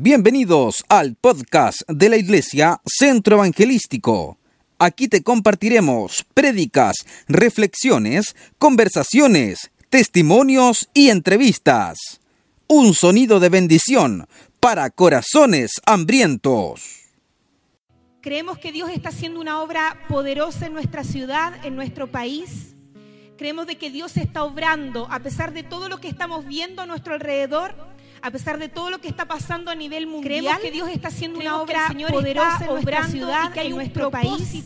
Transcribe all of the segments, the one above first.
Bienvenidos al podcast de la Iglesia Centro Evangelístico. Aquí te compartiremos prédicas, reflexiones, conversaciones, testimonios y entrevistas. Un sonido de bendición para corazones hambrientos. Creemos que Dios está haciendo una obra poderosa en nuestra ciudad, en nuestro país. Creemos de que Dios está obrando a pesar de todo lo que estamos viendo a nuestro alrededor a pesar de todo lo que está pasando a nivel mundial, creemos que Dios está haciendo una creemos que el obra Señor poderosa está en nuestra ciudad, y que hay en nuestro país.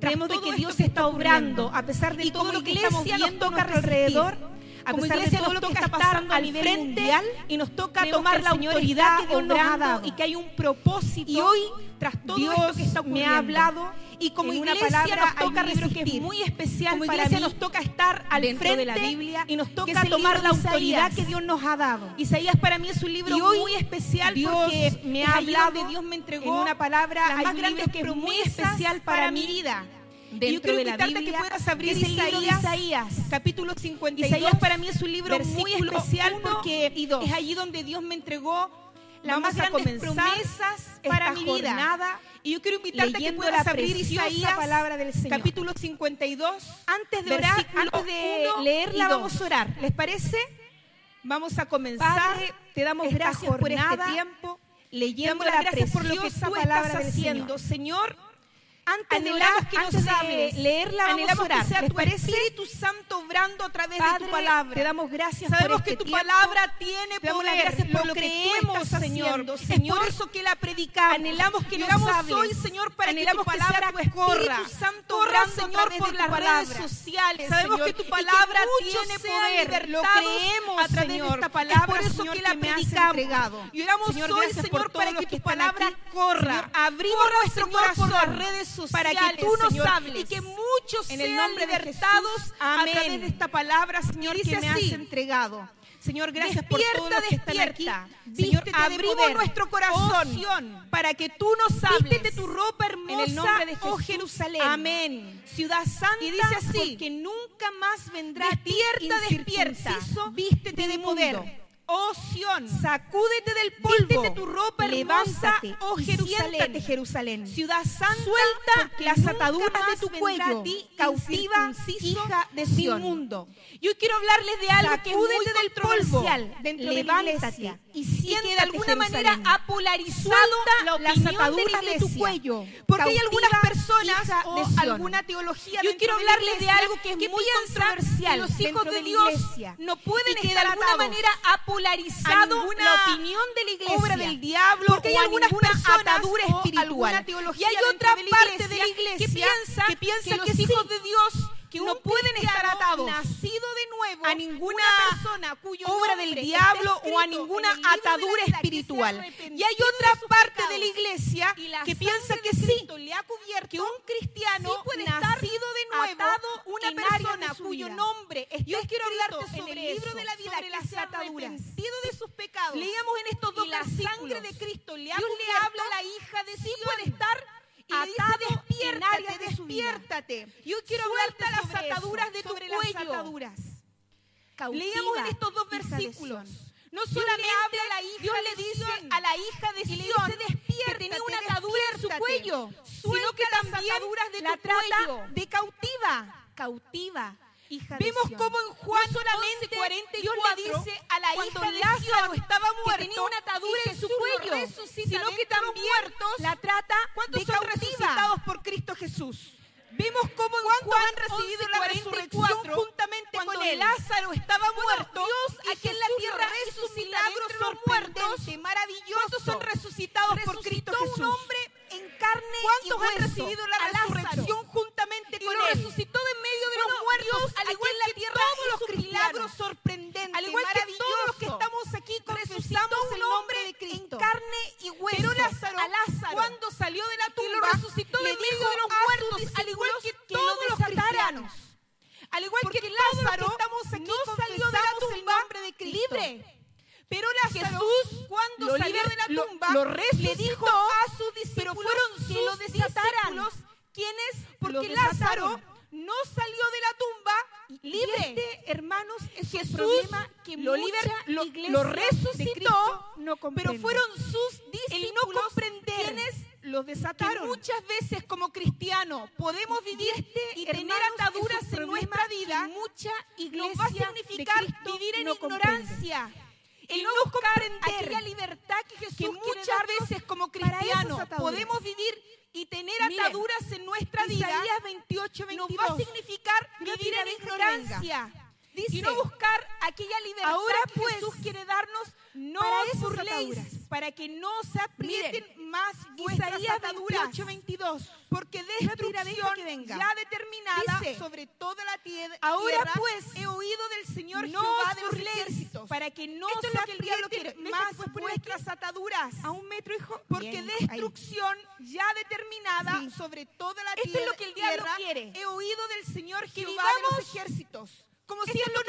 Creemos de que Dios está obrando, a pesar de y todo lo que estamos iglesia viendo a nuestro alrededor, a como pesar de iglesia todo nos lo que toca está pasando al frente mundial y nos toca tomar la Señor autoridad que Dios nos ha dado y que hay un propósito. Y hoy, tras todo Dios esto que está me ha hablado y como en una iglesia palabra nos toca libro que es resistir. muy especial como para iglesia mí, nos toca estar al frente de la Biblia y nos toca tomar la autoridad Isaías. que Dios nos ha dado. Isaías para mí es un libro hoy muy especial Dios porque me ha hablado Dios me entregó en una palabra hay más un libro que es muy especial para, para mi vida. Dentro y yo quiero de la Biblia, que puedas abrir que libro de Isaías, Isaías, capítulo 52. Isaías para mí es un libro muy especial porque es allí donde Dios me entregó las más grandes promesas para mi vida. jornada Y yo quiero invitarte a que puedas abrir Isaías, palabra del Señor. capítulo 52. Antes de orar, antes de leerla, vamos a orar. ¿Les parece? Vamos a comenzar. Padre, te damos gracias por este jornada, tiempo, Te leyendo damos las la gracias por lo que preciosa tú palabra estás haciendo. Señor, antes de anhelamos orar, que nos antes de hables, leerla, vamos anhelamos a orar. que sea ¿Les tu parece? Espíritu Santo obrando a través de tu palabra. te damos gracias Sabemos por que este tu tiempo. palabra tiene Te damos las gracias por lo lo que tú creemos, estás Señor. haciendo. Es Señor, por eso que la predicamos. Anhelamos que nos hables. hoy, Señor, para Anhelamos que que tu palabra sea tu Espíritu corra. Santo Señor, por de las tu redes palabra. sociales, Sabemos Señor, que tu que palabra tiene poder. Lo creemos a través de Señor. esta palabra, Es por eso Señor, que la que predicamos. Y oramos Señor, hoy, Señor, para que tu palabra corra. Señor, abrimos Corra, nuestro Señor, corazón por las redes para que sociales, tú nos Señor, hables. y que muchos En el sean nombre de libertados a Amén. través de esta palabra, Señor, que me has así. entregado. Señor, gracias por todos los que están aquí. Señor, de abrimos poder. nuestro Oh, corazón Sión, para que tú nos hables. Vístete tu ropa hermosa, En el nombre de oh Jesús. Jerusalén. Amén. Ciudad santa, Y dice así, porque nunca más vendrá a ti Despierta, despierta. Vístete de poder. Oh Sión, Sacúdete del polvo. vístete tu ropa hermosa, Levántate, oh Jerusalén. siéntate, Jerusalén. Ciudad santa, Suelta las ataduras de tu cuello, a ti cautiva, hija de Sión. inmundo. Yo quiero hablarles de algo que es muy del polvo dentro de la y que de alguna manera ha polarizado la las de ataduras de tu cuello, Porque hay algunas personas o de alguna teología Yo quiero de la hablarles de iglesia algo que es muy controversial que los hijos de de Dios no pueden y que de alguna manera ha polarizado ninguna la opinión de la iglesia obra del diablo porque hay algunas personas atadura o espiritual. alguna teología Y hay otra de parte de la iglesia que piensa que piensa los que hijos de Dios que no pueden estar atados nacido de nuevo a ninguna una persona cuyo obra del diablo o a en ninguna atadura espiritual. Y hay otra parte de la iglesia la que piensa que sí, le ha cubierto que un cristiano sí puede estar nacido de nuevo, atado una en persona cuyo nombre está Yo quiero hablarte en sobre el libro eso, de la vida, sobre que las ataduras. de sus pecados. Leíamos en estos dos y la versículos. sangre de Cristo le ha Dios le habla a la hija de sí puede estar y le dice, atado despiértate, de vida. despiértate. Yo quiero Suelta hablarte las sobre eso, ataduras de tu sobre cuello. las ataduras. Cautiva, Leíamos en estos dos versículos. No solamente habla a la hija Dios le dice a la hija de y le dice, que "Despiértate, tenía una atadura en su despiértate". cuello, sino que las también ataduras de la tu trata cuello. de cautiva. cautiva, hija de Vemos Sión. cómo en Juan No solamente 11:44 Dios le dice a la hija de Lázaro estaba que muerto tenía una atadura en su cuello, sino que también muertos, la trata ¿Cuántos de son cautiva. resucitados por Cristo Jesús? Vemos cómo en ¿Cuántos Juan han recibido la 11:44, resurrección juntamente cuando con él? Lázaro estaba muerto, Dios y aquí en la tierra hizo un milagro sorprendente, maravilloso. ¿Cuántos son resucitados por Cristo Jesús? un hombre en carne ¿Cuántos y han hueso, recibido la a Lázaro? resurrección juntamente Y con lo él? resucitó de medio de Bueno, los muertos, Dios, al igual la que tierra todos los cristianos, milagro sorprendente, al igual que todos los que estamos aquí, un el nombre de Cristo. en carne y hueso. Pero Lázaro, a Lázaro, cuando salió de la y lo tumba, resucitó de medio de los muertos, al igual que que todos los cristianos. Al igual Porque que todos los Lázaro que estamos aquí no salió de la confesamos el tumba nombre de Cristo. libre. Pero Lázaro, Jesús, cuando salió liber- de la tumba, lo le resucitó, dijo a sus discípulos pero fueron que sus lo desataran. ¿Quiénes? Porque. Lázaro no salió de la tumba libre. Y este, hermanos, es Jesús problema que lo, liber- lo- resucitó, no pero fueron sus discípulos no comprender quienes los que desataron. muchas veces como cristianos podemos vivir este, y tener ataduras en nuestra que vida, mucha iglesia nos va a significar vivir en no ignorancia El no buscar comprender aquella libertad que Jesús que muchas veces como cristianos. Podemos vivir y tener Miren, ataduras en nuestra vida. Isaías 28, 22. nos va a significar vivir en que ignorancia. Dice, y no buscar aquella libertad ahora, que pues, Jesús quiere darnos. No para burléis, ataduras. para que no se aprieten Miren, más vuestras Isaías ataduras. 28, 22. Porque destrucción que venga. ya determinada Dice, sobre toda la tie- ahora, tierra. pues, he oído del Señor no Jehová de los ejércitos para que no Esto es lo que el diablo quiere, más, vuestras ataduras. A un metro, hijo. Porque Bien, ahí. destrucción ya determinada Sí. sobre toda la Esto es tierra. lo que el diablo tierra, quiere. He oído del Señor Que Jehová de los ejércitos. Como si esto no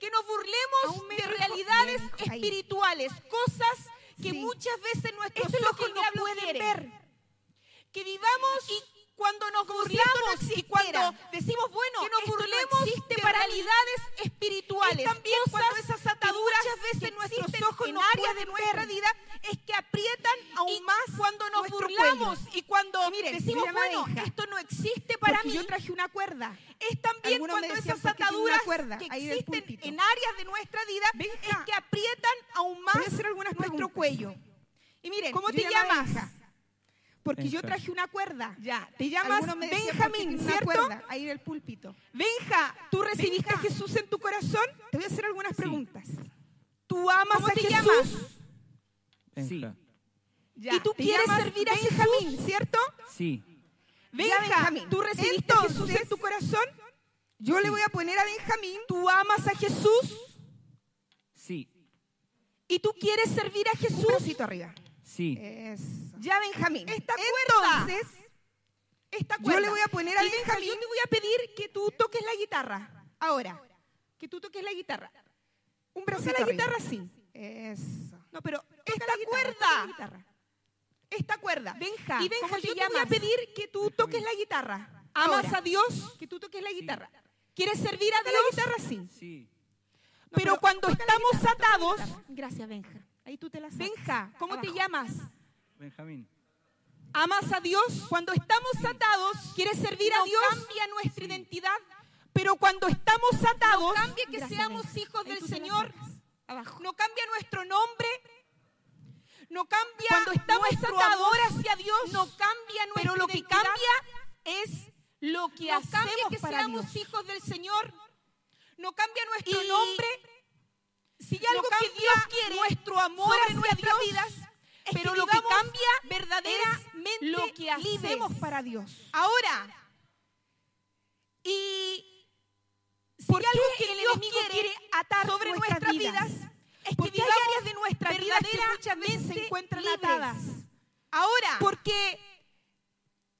que nos burlemos de realidades Bien, espirituales, cosas que Sí. muchas veces nuestros Esto ojos no pueden quiere. ver. Que vivamos y cuando nos esto no burlamos y cuando decimos, bueno, Que nos esto no burlemos existe de para realidades realidades espirituales. Es también cuando esas ataduras que veces nuestros ojos en áreas de nuestra vida es que aprietan aún más cuando nos burlamos cuello. y cuando miren, decimos, mira, bueno, hija, esto no existe para mí. yo traje una cuerda. Es también Algunos cuando esas ¿por qué tiene una ataduras cuerda que existen en áreas de nuestra vida Benja, es que aprietan aún más nuestro preguntas. cuello. Y miren, ¿cómo te llamaba Benja, Porque yo traje una cuerda. Ya, te llamas Algunos me decían, ¿por qué Benjamín, ¿cierto? cuerda ahí en el púlpito. Benja, ¿tú recibiste Benja. a Jesús en tu corazón? Te voy a hacer algunas preguntas. ¿Tú amas ¿Cómo a te Jesús? llamas? Sí, Ya, ¿Y tú te quieres servir a Benjamín, Jesús? ¿cierto? sí, Benja, Benjamín. ¿tú recibiste a Jesús Entonces, en tu corazón? Yo le Sí. voy a poner a Benjamín. ¿Tú amas a Jesús? sí, ¿Y tú quieres servir a Un Jesús? bracito arriba. Sí. Eso. Ya, Benjamín. Esta cuerda. Entonces, esta Yo cuerda. le voy a poner a Y, Benja, Benjamín- yo te voy a pedir que tú toques la guitarra. Ahora, que tú toques la guitarra. Un Toca bracito la guitarra así. Eso. No, pero esta la guitarra, cuerda. toca la guitarra. Esta cuerda. Benja, y Benja, ¿cómo te yo te voy a pedir que tú toques la guitarra. ¿Amas Ahora. a Dios? Que tú toques la guitarra. ¿Quieres servir a Dios? la guitarra sí. Sí. No, pero, cuando estamos guitarra, atados. Gracias, Benja. Ahí tú te la sacas. Benja, ¿cómo te llamas? Benjamín. ¿Amas a Dios? Cuando estamos atados, ¿quieres servir a No Dios? cambia nuestra identidad. Pero cuando estamos atados, no cambia que Gracias, seamos Benja. hijos Ahí del Señor. Abajo. No cambia nuestro nombre. No cambia Cuando estamos nuestro atados, amor hacia Dios. no cambia nuestra Pero lo que cambia es lo que No hacemos cambia que para seamos Dios. hijos del Señor. No cambia nuestro Y nombre. Si no algo que Dios quiere, nuestro amor hacia nuestras Dios, vidas, es pero que lo que cambia verdaderamente es lo que hacemos libres. para Dios. Ahora, y si ¿Por hay algo que el Dios enemigo quiere quiere atar sobre nuestras vidas? vidas, Es que hay áreas de nuestra vida que muchas veces se encuentran libres. atadas. Ahora, porque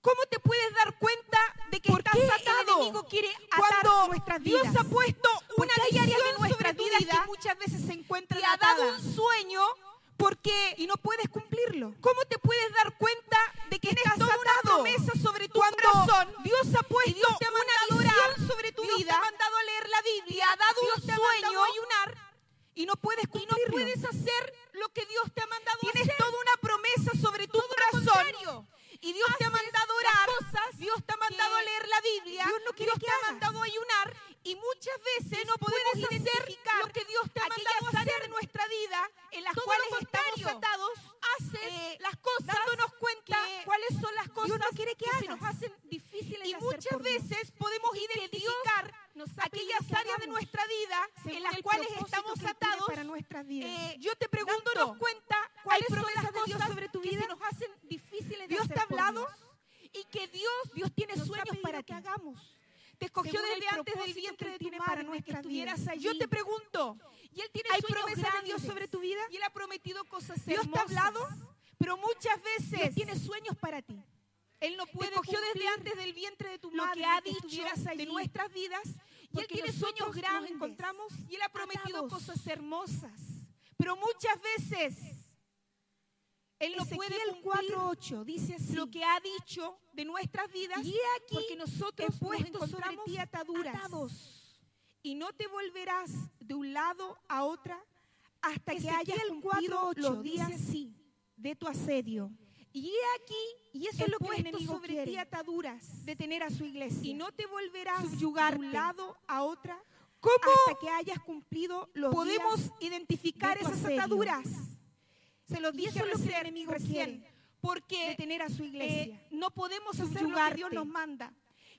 ¿cómo te puedes dar cuenta de que ¿Por estás qué el atado? enemigo quiere atar cuando nuestras Dios vidas? ha puesto una áreas de nuestras sobre tu vidas vida que muchas veces se encuentran te ha dado un sueño porque y no puedes cumplirlo. ¿Cómo te puedes dar cuenta de que Tienes estás toda una una promesa sobre tu Cuando corazón? Dios ha puesto y Dios te ha una a visión sobre tu Dios te vida. ha mandado a leer la Biblia. ha dado Dios un te ha sueño. mandado a ayunar y no puedes y no cumplirlo. puedes hacer lo que Dios te ha mandado a Tienes hacer. toda una promesa sobre tu Todo corazón. Y Dios te ha mandado a orar. cosas Dios te ha mandado a leer la Biblia. Dios no quiere Dios te ha mandado a ayunar. Y muchas veces no podemos identificar lo que Dios te ha mandado a hacer de nuestra vida en las cuales estamos atados. Haces eh, las cosas dándonos cuenta que cuáles son las cosas Dios no quiere que se nos hacen difíciles Y de hacer muchas por Dios. veces podemos Y que identificar Dios nos aquellas que áreas de nuestra vida en las cuales estamos que atados. para nuestras vidas. Eh, yo te pregunto, Dándonos cuenta cuáles son las de Dios cosas sobre tu que vida se nos hacen difíciles de Dios hacer te ha por hablado Dios. y que Dios Dios tiene nos sueños para que que hagamos. Te escogió Según desde antes del vientre de tu tiene madre para que estuvieras allí. Yo te pregunto, Y Él tiene hay sueños promesas de Dios sobre tu vida Y Él ha prometido cosas Dios te ha hermosas. hablado, pero muchas veces Dios tiene sueños para ti. Él no puede Te escogió desde antes del vientre de tu lo madre que ha dicho estuvieras de allí. nuestras vidas y Él tiene sueños nos grandes encontramos y Él ha prometido atados. cosas hermosas pero muchas veces Él no puede cumplir 4:8 dice así. lo que ha dicho de nuestras vidas, y aquí porque nosotros he puesto nos sobre ti ataduras atados. y no te volverás de un lado a otra hasta que hayas cumplido 4:8 los dice días así. de tu asedio. Y he aquí, Y eso es lo que el enemigo sobre quiere, ti ataduras de tener a su iglesia. y no te volverás subyugarte de un lado a otra. ¿Cómo hasta que hayas cumplido los podemos días identificar de tu esas asedio. ataduras. Se los dije eso es lo que el recién, enemigo recién, quiere. Porque de tener a su iglesia. eh, no podemos hacer lo que. Dios nos manda.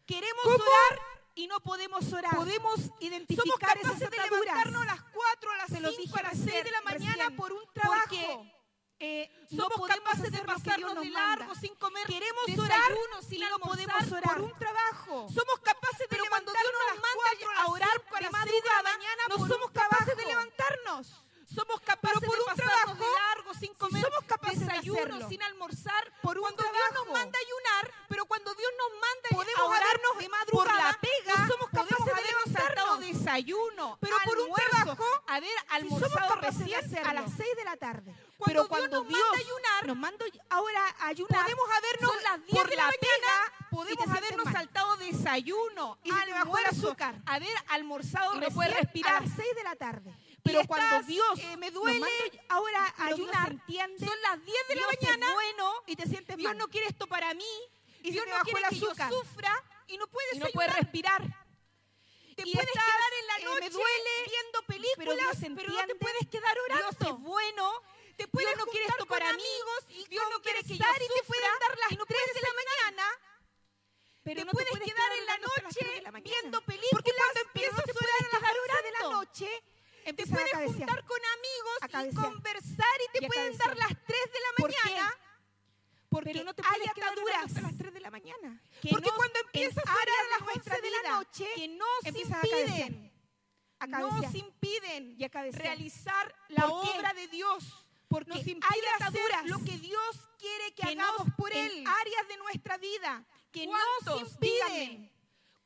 Queremos ¿Cómo? orar y no podemos orar. Podemos Somos identificar capaces esas de levantarnos a las 4, a las Se lo 5, dije a las recién, 6 de la mañana recién, por un trabajo. porque, Eh, no somos podemos capaces de pasarnos nos de manda. largo sin comer Queremos orar sin y no podemos orar. por un trabajo. Somos capaces de Pero cuando Dios levantarnos nos a las manda cuatro, a las orar a de las madrugada, de la mañana no por somos un capaces de trabajo. levantarnos. Somos capaces por de un pasarnos de trabajo, largo sin si comer somos capaces de desayuno, hacerlo. sin almorzar Por un cuando Dios trabajo. nos manda a ayunar, pero cuando Dios nos manda Podemos a orarnos de por madrugada, la pega, no somos capaces de habernos levantarnos saltado desayuno, Pero por un trabajo, haber Si somos almorzado capaces de recién hacerlo a las 6 de la tarde. Cuando Pero Dios cuando nos Dios manda a ayunar, nos manda ahora a ayunar, podemos habernos son las 10 por de la la pega, mañana, podemos habernos mal. saltado desayuno, Y el almuerzo, azúcar. haber almorzado y no respirar a las 6 de la tarde. Pero cuando Dios eh, me duele manda ahora pero Dios ayunar, entiende, son las 10 de la Dios es mañana bueno, y te sientes Dios mal. no quiere esto para mí, Y Dios te no quiere que yo sufra y no puedes y no ayunar. puedes respirar. Te Y puedes estás, quedar en la eh, noche me duele, viendo pero películas, Dios pero, no te puedes quedar orando. Dios es bueno. Te puedes Dios no quiere esto para mí, amigos y Dios no quiere que yo conversar y te sufra, pueden dar las no 3 puedes de la mañana. Pero te no puedes quedar en la noche la mañana. viendo Porque películas, cuando pero empiezas no a orar a las quedar 11 de la noche, Te a puedes juntar con amigos y conversar y te Y pueden dar las 3 de la ¿Por qué? mañana. Porque Pero no te hay ataduras hasta las 3 de la mañana. que Porque cuando empiezas a áreas orar a las nuestra 11 de la noche, que nos impiden, A nos impiden Y a cabecear. realizar la obra de Dios. Porque nos hay impide hacer ataduras lo que Dios quiere que, que hagamos por en Él. áreas de nuestra vida que nos impiden.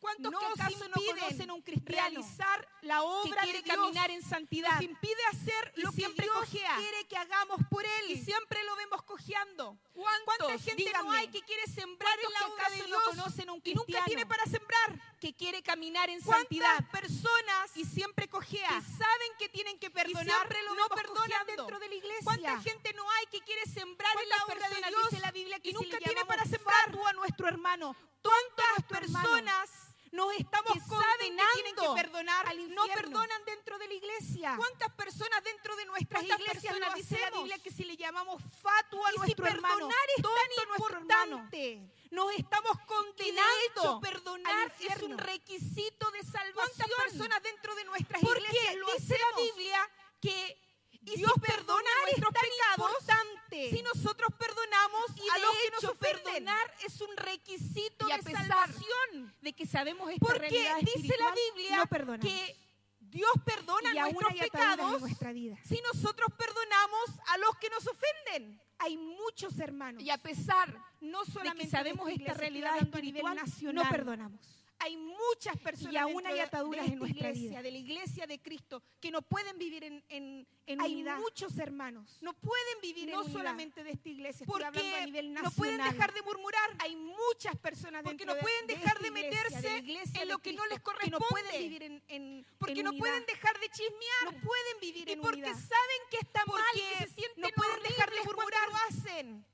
¿Cuántos ¿Nos que acaso no conocen a un cristiano realizar la obra que quiere de Dios? caminar en santidad? Nos impide hacer y lo que siempre Dios cojea. quiere que hagamos por Él. Y siempre lo vemos cojeando. ¿Cuánta gente no Díganme. hay que quiere sembrar en la ¿Cuántos obra que de Dios no conocen a un y nunca cristiano? tiene para sembrar? Que quiere caminar en ¿Cuántas santidad. personas y siempre cojea. que saben que tienen que perdonar siempre lo no perdonan cojeando. dentro de la iglesia? ¿Cuánta gente no hay que quiere sembrar en la ¿Cuántas obra de Dios? dice la Biblia que y si nunca le tiene para sembrar. a nuestro hermano? ¿Cuántas personas nos estamos que saben que tienen que condenando perdonar al no perdonan dentro de la iglesia? ¿Cuántas personas dentro de nuestras ¿Cuántas iglesias nos dice la? Biblia que si le llamamos fatuo a Y si nuestro hermano, perdonar es tan hermano, importante, nos estamos condenando perdonar es un requisito de salvación. ¿Cuántas personas dentro de nuestras Porque iglesias lo dice hacemos? la Biblia que Y Dios si perdona perdonar nuestros pecados importante, si nosotros perdonamos y a los que nos ofenden. perdonar es un requisito Y a de pesar salvación, de que sabemos esta porque realidad dice la Biblia no que Dios perdona y nuestros en pecados nuestra vida. si nosotros perdonamos a los que nos ofenden. Hay muchos hermanos Y a pesar no solamente de que sabemos de esta realidad espiritual, nacional, no perdonamos. Hay muchas personas Y aún hay ataduras de en nuestra iglesia, vida. de la iglesia de Cristo, que no pueden vivir en, en, en Hay unidad. muchos hermanos, No pueden vivir no en solamente de esta iglesia, estoy porque hablando a nivel no nacional. pueden dejar de murmurar. Hay muchas personas Porque no de- pueden de dejar de iglesia, meterse de la iglesia en de lo que no Cristo, les que no corresponde. pueden vivir en, en porque en no pueden dejar de chismear. no pueden vivir y en porque unidad. saben que está mal, Porque que se sienten no pueden dejar de murmurar. lo hacen.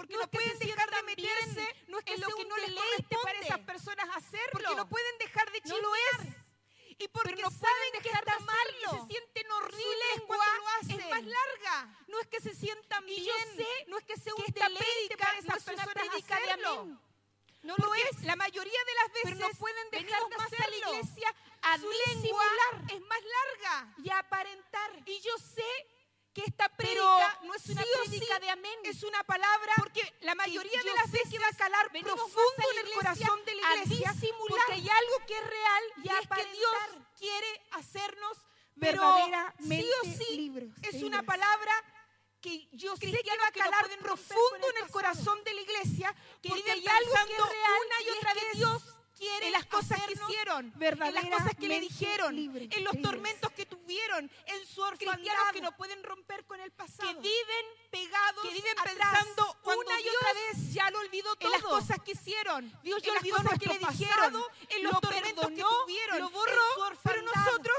Porque No no, es que pueden dejar de meterse no es que en lo que no les deleite para corresponde. esas personas hacerlo. Porque no pueden dejar de No chismear. lo es. Y porque Pero no saben pueden que dejar de está mal y hacerlo. se sienten horribles cuando lo hacen. es más larga. No es que se sientan Y bien. yo sé no es que sea un que deleite para no esas es una personas de hacerlo. No lo es. La mayoría de las veces pero no pueden dejar de más a la iglesia a Su lengua Es más larga. Y aparentar. Y yo sé que esta prédica no es una sí prédica sí de amén. es una palabra porque la mayoría de las veces que va a calar profundo en el corazón de la iglesia porque hay algo que es real y y, es que. Dios quiere hacernos Pero sí o sí libres. es una palabra que yo sé que va a calar profundo en el corazón de la iglesia que porque hay algo que es real una y es otra que vez Dios en las cosas que hicieron, en las cosas que le dijeron, en los libres. tormentos que tuvieron, en su Cristianos orfandad, que no pueden romper con el pasado. que viven pegados que viven pensando una y Dios otra vez ya lo olvidó todo. en las cosas que hicieron. Dios ya en las olvidó cosas nuestro que le pasado, dijeron, en los lo tormentos que perdonó, tuvieron, lo en borró, su pero nosotros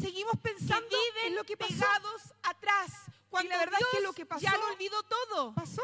seguimos pensando que viven en lo que pasó. pegados atrás. Cuando la verdad Dios es que lo que pasó ya lo olvidó todo. pasó.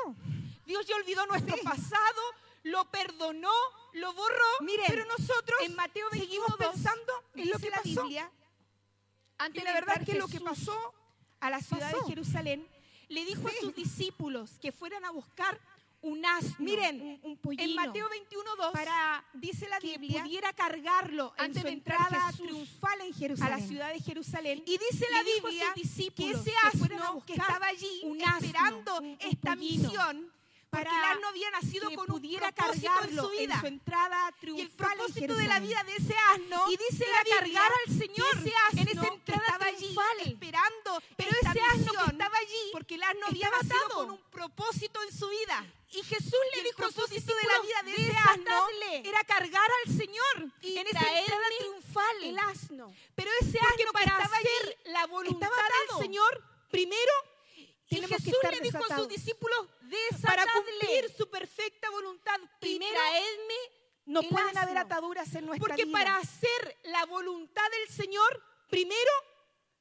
Dios ya olvidó nuestro Sí. pasado, lo perdonó, lo borró, Miren, pero nosotros en Mateo seguimos 21:2 pensando en lo que la pasó. Biblia, Y antes la de verdad es que lo que Jesús pasó a la ciudad pasó. de Jerusalén, le dijo Sí. a sus discípulos que fueran a buscar un asno, Miren, un, un pollino, en Mateo 21.2 para, dice la que Biblia, pudiera cargarlo en antes su de entrada Jesús triunfal en a Jerusalén, la ciudad de Jerusalén. Y dice la a Biblia que ese que a asno que buscar estaba allí un asno, esperando un- esta pollino, misión para el asno había nacido que con un pudiera propósito cargarlo en su vida. su entrada Y el triunfal en propósito de la vida de ese asno Y dice era la Biblia cargar al que Señor ese en asno esa que entrada estaba allí triunfal, esperando pero esta ese asno que estaba allí porque el asno había nacido con un propósito en su vida. Y Jesús Y le el dijo sus propósito de la vida de ese asno era cargar al Señor Y en esa entrada triunfal. el asno. Pero ese Porque asno que para estaba hacer allí la voluntad del. Señor, primero, y Tenemos que Jesús estar le dijo a sus discípulos, Para para cumplir su perfecta voluntad, y primero, traedme no el pueden haber ataduras en nuestra porque vida. para hacer la voluntad del Señor, primero,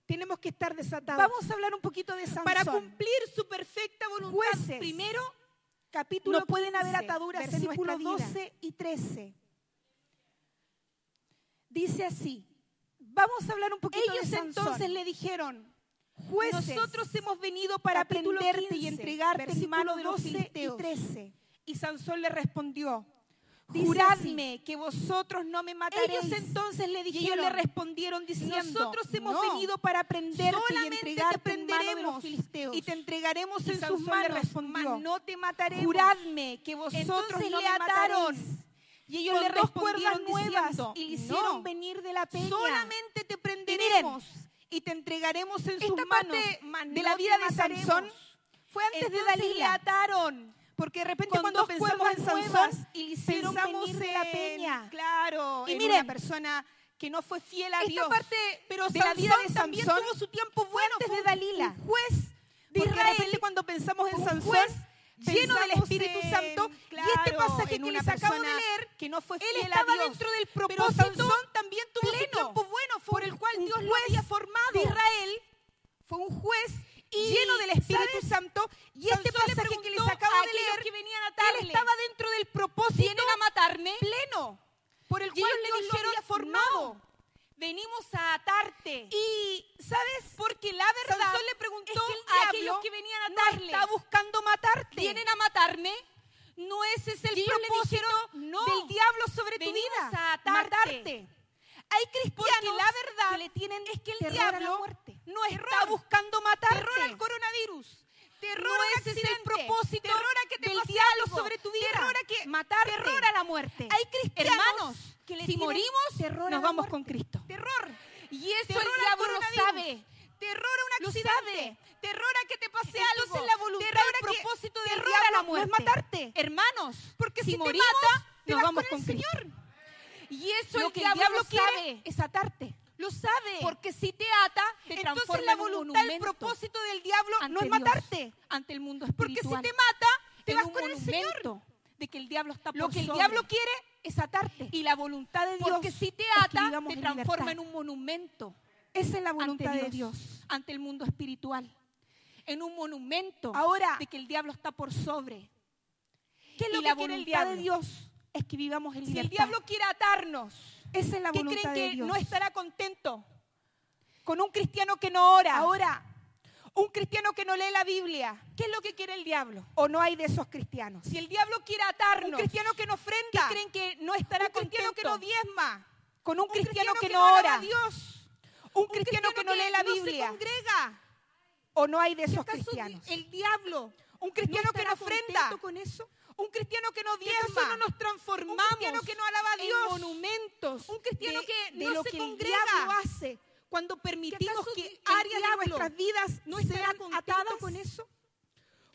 tenemos que estar desatados. Vamos a hablar un poquito de Sansón. para cumplir su perfecta voluntad, Jueces. primero, capítulo no pueden haber 15, ataduras en versículos versículos 12 y 13. Dice así. Vamos a hablar un poquito ellos de Sansón. entonces le dijeron, Jueces, nosotros hemos venido para capítulo prenderte y 15, entregarte en mano de los 12 y filisteos. 13. Y Sansón le respondió, juradme que vosotros no me mataréis. Ellos entonces le y ellos dijeron, le respondieron diciendo, nosotros hemos "No, venido para prenderte y solamente te de los prenderemos filisteos. y te entregaremos Y en sus Sansón manos, respondió, mas no te mataremos. Juradme que vosotros Entonces no le me ataron. mataréis. Y ellos con le respondieron nuevas diciendo, y le "No, hicieron venir de la peña. solamente te prenderemos y, te entregaremos en sus manos de la vida de mataremos". Sansón fue antes de Entonces le Dalila. ataron. Porque de repente Con cuando pensamos en Sansón y le hicieron pensamos venir en la peña. Claro, Y en miren, una persona que no fue fiel a esta Dios. parte pero de la Sansón vida de también Sansón tuvo su tiempo bueno. antes fue de Dalila. un juez de porque Israel. de repente cuando pensamos en Sansón, juez lleno del Espíritu en- Santo, y este pasaje que les acabo de leer, que no fue él estaba a Dios, dentro del propósito también tuvo su pleno tiempo bueno, fue por el cual Dios lo había formado. de Israel, fue un juez Y, lleno del Espíritu ¿sabes? Santo, y este Sansón pasaje que les acabo de leer, que venían a él estaba dentro del propósito ¿Vienen a matarme? pleno, por el cual le Dios lo había formado. "No, venimos a atarte. Y, ¿sabes? Porque la verdad Sansón le preguntó es que el a aquellos que venían a no atarle está buscando matarte. vienen a matarme. No ese es el le propósito dijeron, no, del diablo sobre tu venimos vida, a atarte. matarte. Hay cristianos la verdad que le tienen es que el diablo no está buscando matarte. terror al coronavirus, terror No a un ese es el propósito terror a que te del sobre tu vida. terror a que Matarte. terror a la muerte. Hay cristianos Hermanos, que si morimos, terror nos vamos muerte. con Cristo. Terror. Y eso Terror el diablo lo sabe. Terror a un Lo accidente. sabe. Terror a que te pase Entonces algo. la voluntad, terror el a que- propósito del terror diablo a la no es muerte. matarte. Hermanos, Porque si, si, morimos, te mata, te nos vas vamos con con el Cristo. Señor. Y eso Lo el que diablo, el diablo quiere sabe. es atarte. Lo sabe. Porque si te ata, te entonces la en un voluntad, el monumento propósito del diablo no es Dios, matarte. ante el mundo Porque si espiritual. te mata, te en vas un con el Señor. de que el diablo está Lo por que el sobre. diablo quiere es atarte. y la voluntad de Dios Porque si te que ata, te en transforma libertad. en un monumento Esa es la ante voluntad de Dios. ante el mundo espiritual. En un monumento Ahora, de que el diablo está por sobre. ¿Qué es Y lo la que quiere el voluntad diablo? de Dios es que vivamos en Si libertad. el diablo quiere atarnos, Esa es la ¿qué creen que no estará contento con un cristiano que no ora? Ahora, un cristiano que no lee la Biblia. ¿qué es lo que quiere el diablo? ¿O no hay de esos cristianos? Si el diablo quiere atarnos, un cristiano que no ¿Qué ofrenda, creen que no estará un cristiano contento? que no diezma, con un, cristiano, cristiano que, que no no ora a Dios, un, cristiano, que no lee la no se Biblia, congrega. ¿O no hay de esos ¿Acaso cristianos? El diablo Un cristiano que no ofrenda, con eso? Un cristiano que no ¿Que diezma, no nos transformamos un cristiano que no alaba a en Dios, monumentos un cristiano de- que de no lo se que el congrega, diablo hace cuando permitimos que el áreas de nuestras vidas no sean atadas con eso?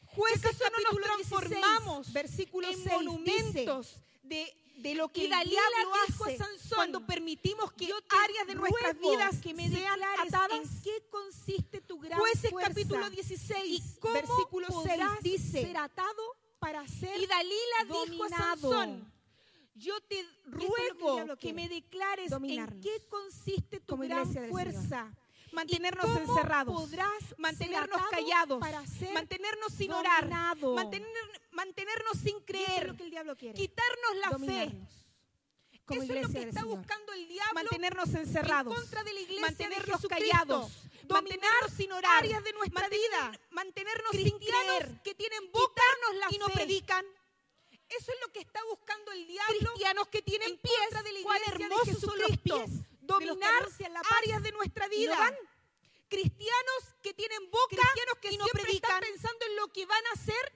Jueces ¿Que acaso no nos capítulo 16, transformamos versículo en 6 monumentos de, de lo que Y el Dalila diablo dijo a hace Sansón, cuando permitimos que áreas de nuestras vidas que me sean atadas. en qué consiste tu gran Jueces fuerza capítulo 16, y cómo versículo 6 podrás dice, ser atado para ser y Dalila dijo a. Sansón, yo te que ruego que, me declares en qué consiste tu como gran fuerza. Mantenernos ¿Y cómo encerrados, podrás mantenernos callados, para ser mantenernos sin orar, mantener- mantenernos sin creer, quitarnos la fe. Como Eso es lo que está Señor. buscando el diablo mantenernos encerrados, en contra de la iglesia mantenernos de callados, mantenernos sin orar, áreas de nuestra mantener- vida, mantenernos sin cristianos creer, que tienen boca la y no fe. predican. Eso es lo que está buscando el diablo. cristianos que tienen en pies, contra de la cuán de hermosos son los pies de los que dominar áreas de nuestra no vida. van. Cristianos que tienen boca Cristianos que y no siempre predican están pensando en lo que van a hacer.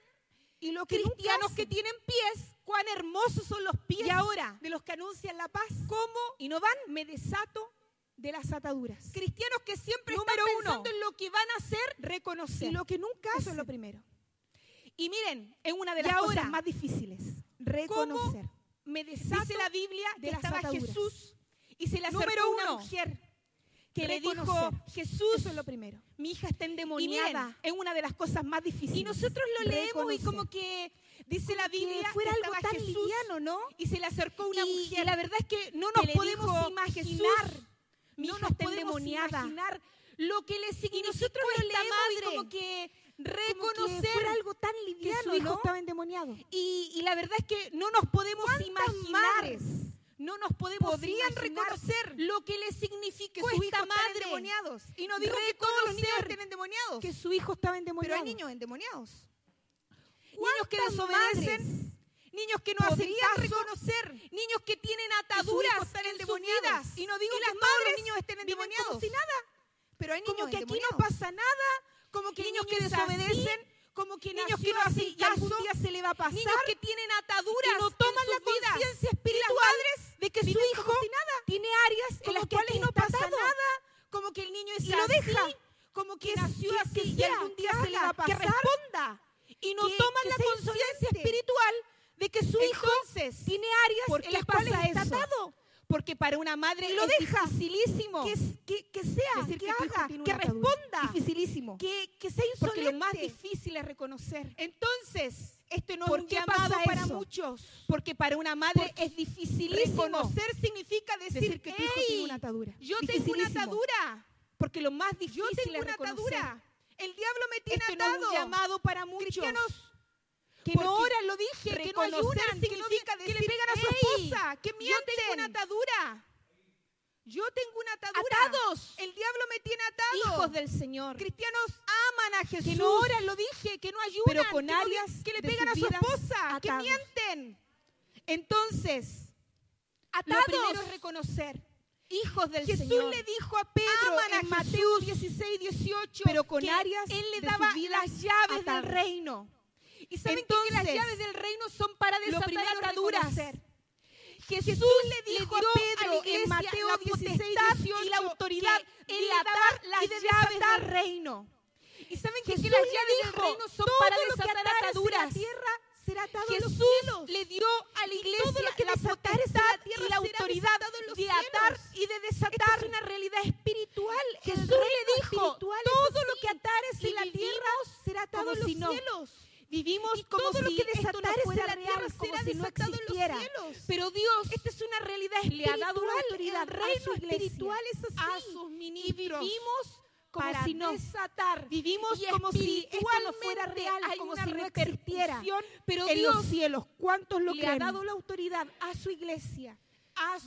y lo que nunca Cristianos que tienen pies, cuán hermosos son los pies. Y ahora, de los que anuncian la paz. ¿cómo Y no van. me desato de las ataduras? Cristianos que siempre Número están uno. pensando en lo que van a hacer. Reconocer. Y lo que nunca Eso hacen. es lo primero. Y miren, en una de las ahora, cosas más difíciles, reconocer. me desato dice la Biblia de que las estaba ataduras. Jesús y se le acercó Número una mujer que le dijo, reconocer. Jesús, Eso es lo primero. mi hija está Y endemoniada. miren, es una de las cosas más difíciles. Y nosotros lo leemos y Reconocer. como que dice la Que Biblia fuera que algo estaba tan Jesús liviano, ¿no? y se le acercó una Y- mujer. y la verdad es que no nos podemos dijo, imaginar mi no hija nos podemos imaginar lo que le significó nosotros lo esta leemos y madre como que reconocer reconocer fuera algo tan liviano, su hijo ¿no? estaba endemoniado. y, y la verdad es que no nos podemos ¿Cuántas imaginar, madres no nos podemos podrían reconocer lo que le significó que su esta hijo madre. endemoniados? Y no digo que todos los niños estén endemoniados, que su hijo estaba endemoniado. pero hay niños endemoniados. Niños que ¿Cuántas desobedecen, niños que no hacen caso, reconocer niños que tienen ataduras están en sus vidas. Y no digo Y que las todos los niños estén como endemoniados. si nada. Pero hay niños Como que aquí no pasa nada, como que niños niños que que desobedecen, desobedecen, como que niños que no hacen así y algún caso, día se le va a pasar, niños que tienen ataduras y no toman la conciencia Y las espiritual madres de que su hijo como si nada. tiene áreas en como las que cuales no pasa nada. como que el niño es Y lo así, deja. como que, Que- nació que- así que y sea, algún día que se le va a haga, que pasar, responda. y no que- toman que la conciencia espiritual de que su hijo Entonces, tiene áreas ¿por en las cuales pasa está eso? atado. Porque para una madre Y lo es deja. dificilísimo Que, que, que sea, decir que, que tu hijo haga, tiene que una atadura. responda, dificilísimo. que, que sea Porque insolente. lo más difícil es reconocer. Entonces, esto no ¿Por es un qué llamado pasa para eso? muchos. Porque para una madre Porque es dificilísimo. reconocer significa decir, decir que tu hijo "Ey, tiene una atadura. Yo tengo una Dificilísimo. atadura. Porque lo más difícil Yo tengo es una reconocer. atadura. El diablo me tiene Esto no es atado. un llamado para muchos. Cristianos que no oran, lo dije, que no ayunan, que, no, que le pegan a su "Ey, esposa, que yo mienten. tengo una atadura. Yo tengo una atadura. Atados. El diablo me tiene atados. Hijos del Señor. Cristianos aman a Jesús. Que no oran, lo dije, que no ayunan, pero con que no- que le pegan a su esposa, que mienten. Entonces, Atados. lo primero es reconocer. Hijos del Jesús Señor. le dijo a Pedro Aman a en Mateo 16, 18, pero con que áreas él le de daba las llaves del reino. Y saben que- que las Entonces, llaves del reino son para desatar ataduras. Jesús, le dijo a a Pedro la iglesia en Mateo la 16, potestad 18 y la autoridad que le atar las y de llaves del reino. Y saben que, Jesús que las llaves del dijo, reino son todo para desatar la ataduras. tierra será atado en los Jesús cielos. le dio a la iglesia todo lo que la la potestad tierra y la autoridad en los de cielos. atar y de desatar. Esto es una realidad espiritual. Jesús El le dijo, todo lo que atares en la tierra será atado en los cielos. Vivimos Y como todo lo si que esto no fuera la real, tierra como será si no desatado en los existiera. cielos. Pero Dios Esta es una realidad le ha dado la autoridad El reino a su iglesia, espiritual es así. a sus y ministros vivimos como para si no. desatar. Vivimos Y como si esto no fuera real, como una si no existiera. pero en Dios los cielos, ¿cuántos lo le ha dado la autoridad a su iglesia,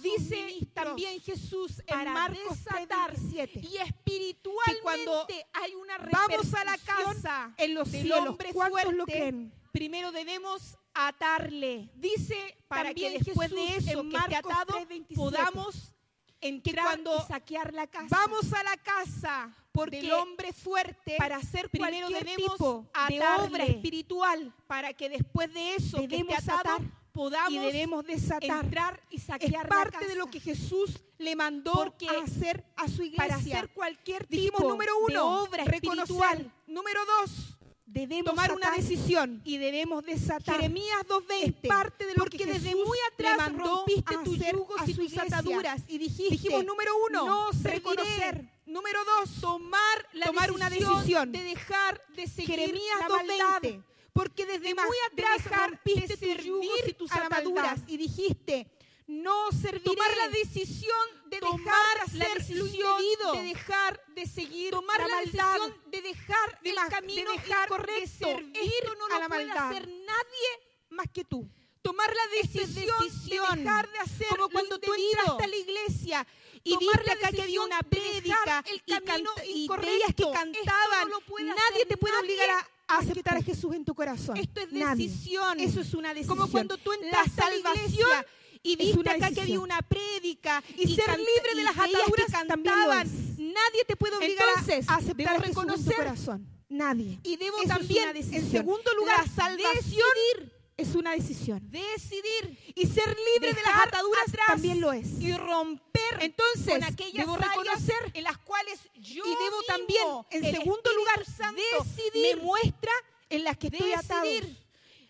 Dice también Jesús en Marcos desatar 3:27 y espiritualmente que cuando hay una vamos a la casa en los cielos, hombre ¿cuántos fuerte, lo creen? Primero debemos atarle. Dice para también que después Jesús de eso en que esté Marcos atado 3:27, podamos que entrar y saquear la casa. vamos a la casa porque del hombre fuerte para hacer primero debemos tipo de atarle, obra espiritual para que después de eso que esté atado, atar podamos y debemos desatar. entrar y es saquear parte la de lo que Jesús le mandó Porque a hacer a su iglesia para hacer cualquier Dijimos tipo de obra reconocer. espiritual. Número dos, debemos tomar una decisión. y debemos desatar. Jeremías es 2.20. parte de lo porque que desde Jesús muy atrás mandó rompiste a tus yugos y tus iglesia. ataduras y dijiste, Dijimos, número uno, no serviré. reconocer. Número dos, tomar, la Tomar una decisión decisión. de dejar de seguir Jeremías la 2:20. maldad. Porque desde Tema muy de atrás dejar rompiste de tus y tus a la ataduras y dijiste, no serviré. Tomar la decisión de tomar dejar la la decisión de dejar de seguir tomar la, la maldad. decisión de dejar De el camino de dejar incorrecto. de servir Esto no a lo la puede maldad. hacer nadie más que tú. tomar la decisión, decisión. de dejar de hacer como cuando tú entraste a la iglesia y Tomar viste la acá que había una de prédica el y, canta- y que cantaban. no nadie te puede obligar a, a aceptar a. Jesús en tu corazón. Esto es Nadie. decisión. Eso es una decisión. Como cuando tú La entraste a la salvación iglesia y viste acá que había decisión. una prédica Y ser canta- libre de y las que ataduras lo cantaban. Nadie te puede obligar a- Entonces, a aceptar debo a Jesús en tu reconocer corazón. Nadie. Y debo Eso es también, en decisión. segundo lugar, la salvación decidir. es una decisión. Decidir Y ser libre de las ataduras atrás también lo es. y romper Entonces, con aquellas debo reconocer en las cuales yo y debo también, en segundo lugar, Santo, decidir me muestra en las que estoy atado.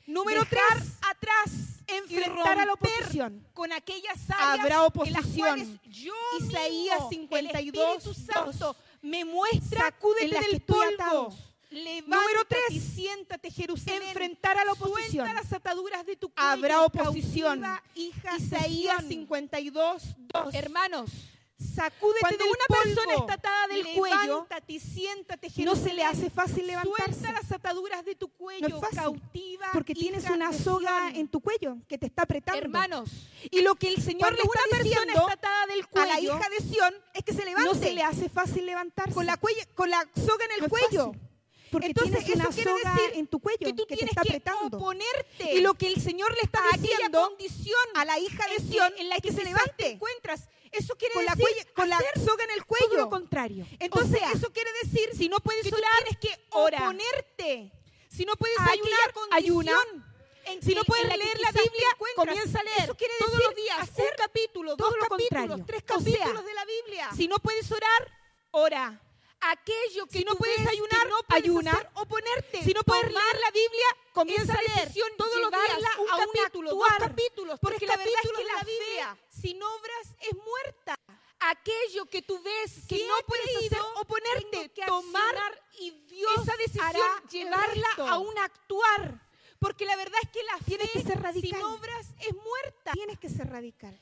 Número Dejar tres, atrás, enfrentar a la oposición. con aquellas áreas Habrá en las oposición. cuales yo Isaías mismo, 52, el Espíritu Santo, 2. me muestra Sacúdete en las del que estoy polvo. atado. Levántate Número tres, y siéntate, Jerusalén. enfrentar a la oposición. Suelta las ataduras de tu cuello. Habrá oposición. cautiva, hija, Isaías Sión. 52, 2. Hermanos, Sacúdete cuando del una persona polvo. está atada del cuello, y siéntate, no Jerusalén. se le hace fácil levantarse. Suelta las ataduras de tu cuello, No es fácil, cautiva, Porque tienes una soga en tu cuello que te está apretando. Hermanos, y lo que el Señor le una está persona diciendo está atada del a cuello, la hija de Sión es que se levante. no se le hace fácil levantarse. con la cuello, con la soga en el No cuello. fácil. Porque Entonces, tienes una eso quiere soga decir en tu cuello que tú te tienes está que apretando. oponerte Y lo que el Señor le está a diciendo condición a la hija de que- Sión en la que que se levante. te encuentras. Eso quiere con la, decir cuello- con la soga en el todo cuello. lo contrario. Entonces, O sea, eso quiere decir si no puedes que tú orar, tienes que oponerte. Si no puedes ayunar, ayuna. ayuna. En Si que- no puedes la que leer la te Biblia, comienza a leer. Eso quiere Todos decir los días, hacer un capítulo, todo dos lo capítulos, tres O sea, capítulos de la Biblia. Si no puedes orar, ora. Aquello que Si no tú puedes ves que ayunar, no puedes ayuna. hacer, oponerte. Si no puedes Tomar leer la Biblia, comienza a leer decisión, todos los días un a un capítulo, dos actuar. capítulos, Porque la verdad es que la la Biblia. fe sin obras es muerta. Aquello que tú ves que Si no he puedes hacer, oponerte, que tomar y Dios esa decisión, llevarla a un actuar. Porque la verdad es que la Tienes fe que ser radical. sin obras es muerta. Tienes que ser radical.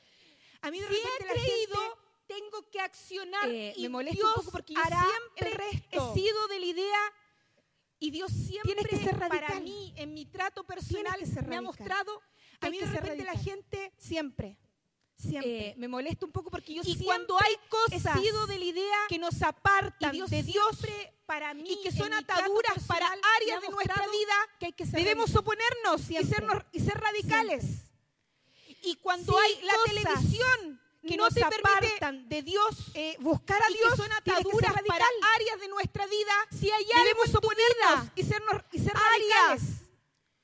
A mí de Si he repente la creído, gente tengo que accionar eh, y me molesta Dios un poco porque yo hará siempre el resto. he sido de la idea y Dios siempre Tienes que ser para mí en mi trato personal que ser me ha mostrado a Hay mí que de repente la gente Siempre. Siempre. eh, me molesta un poco porque yo Y siempre cuando hay he cosas sido de la idea que nos apartan Dios de Dios para mí y que son ataduras para personal, áreas de nuestra vida que hay que ser debemos radical. oponernos y, Siempre. sernos- y ser radicales. y cuando hay la cosas televisión que no nos apartan de Dios. eh, buscar a que Dios son que ser ataduras radical. para áreas de nuestra vida. Si hay debemos algo en oponernos y, sernos, y ser radicales.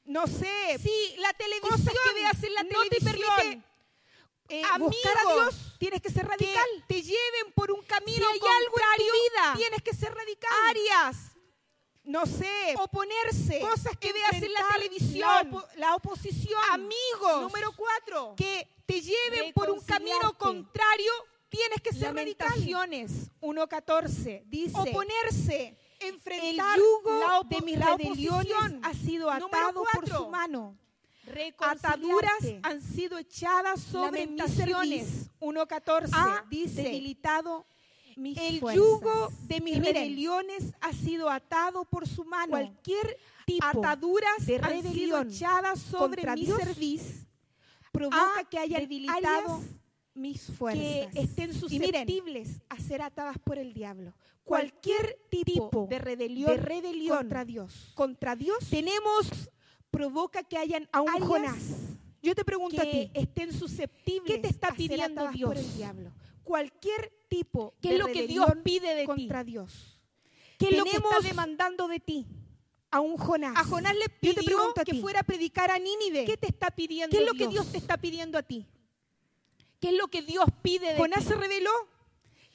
No sé, si la televisión cosas que veas en la no te permite eh, amigos buscar a Dios, tienes que ser que radical. te lleven por un camino Si hay algo en tu contrario, vida, tienes que ser radical. áreas, no sé, oponerse cosas que veas en la televisión, la, opo- la oposición. Amigos, número cuatro. Que te lleven por un camino contrario, tienes que ser. Lamentaciones. 1.14 dice Oponerse, el enfrentar yugo la opo- de mis la rebeliones oposición. ha sido atado por su mano. Ataduras han sido echadas sobre mi Lamentaciones. cerviz. 1.14 Ha dice debilitado mis el fuerzas. yugo de mis miren, rebeliones ha sido atado por su mano. Cualquier tipo ataduras de han sido rebelión echadas sobre mi cerviz provoca que hayan debilitado mis que fuerzas. estén Y miren, susceptibles a ser atadas por el diablo. cualquier tipo de rebelión, de rebelión contra Dios contra Dios tenemos provoca que hayan a un Jonás. Yo te pregunto a que ti, estén susceptibles ¿qué te está a ser pidiendo atadas Dios? por el diablo. Cualquier tipo ¿Qué de es lo que Dios pide de ti? contra Dios. ¿Qué es lo que está demandando de ti? A un Jonás. A Jonás le pidió a que ti, fuera a predicar a Nínive. ¿Qué te está pidiendo ¿Qué es lo que Dios? Te está pidiendo a ti? ¿Qué es lo que Dios pide de Jonás ti? se rebeló.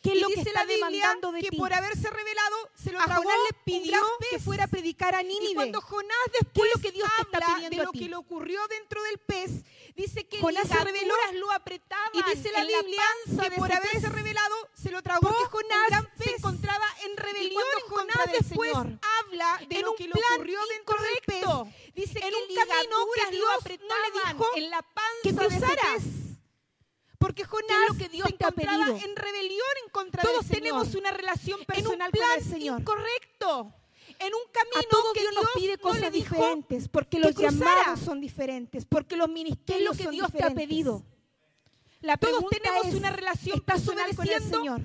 ¿Qué es Y lo que dice está la Biblia demandando de que ti? por haberse revelado se lo A tragó Jonás le un pidió que fuera a predicar a Y Nínive. cuando Jonás ¿Qué después es lo que Dios te está habla de lo que le ocurrió dentro del pez, dice que Jonás se reveló lo apretaban y dice la en Biblia que por haberse pez revelado se lo tragó porque un Jonás se encontraba en Y rebelión cuando en contra Jonás del después Señor. habla de En lo que le ocurrió dentro del pez, dice En que un camino que Dios lo no le dijo en la panza que de ese cruzara. pez. Porque Jonás ¿Qué es lo que Dios se encontraba en rebelión en contra Todos del Señor. tenemos una relación en un personal plan con el Señor. incorrecto. En un camino A todos que Dios nos pide cosas diferentes, porque que los llamados son diferentes, porque los ¿Qué es ministerios lo que son Dios te ha pedido? La Todos tenemos es, una relación ¿estás personal con el Señor?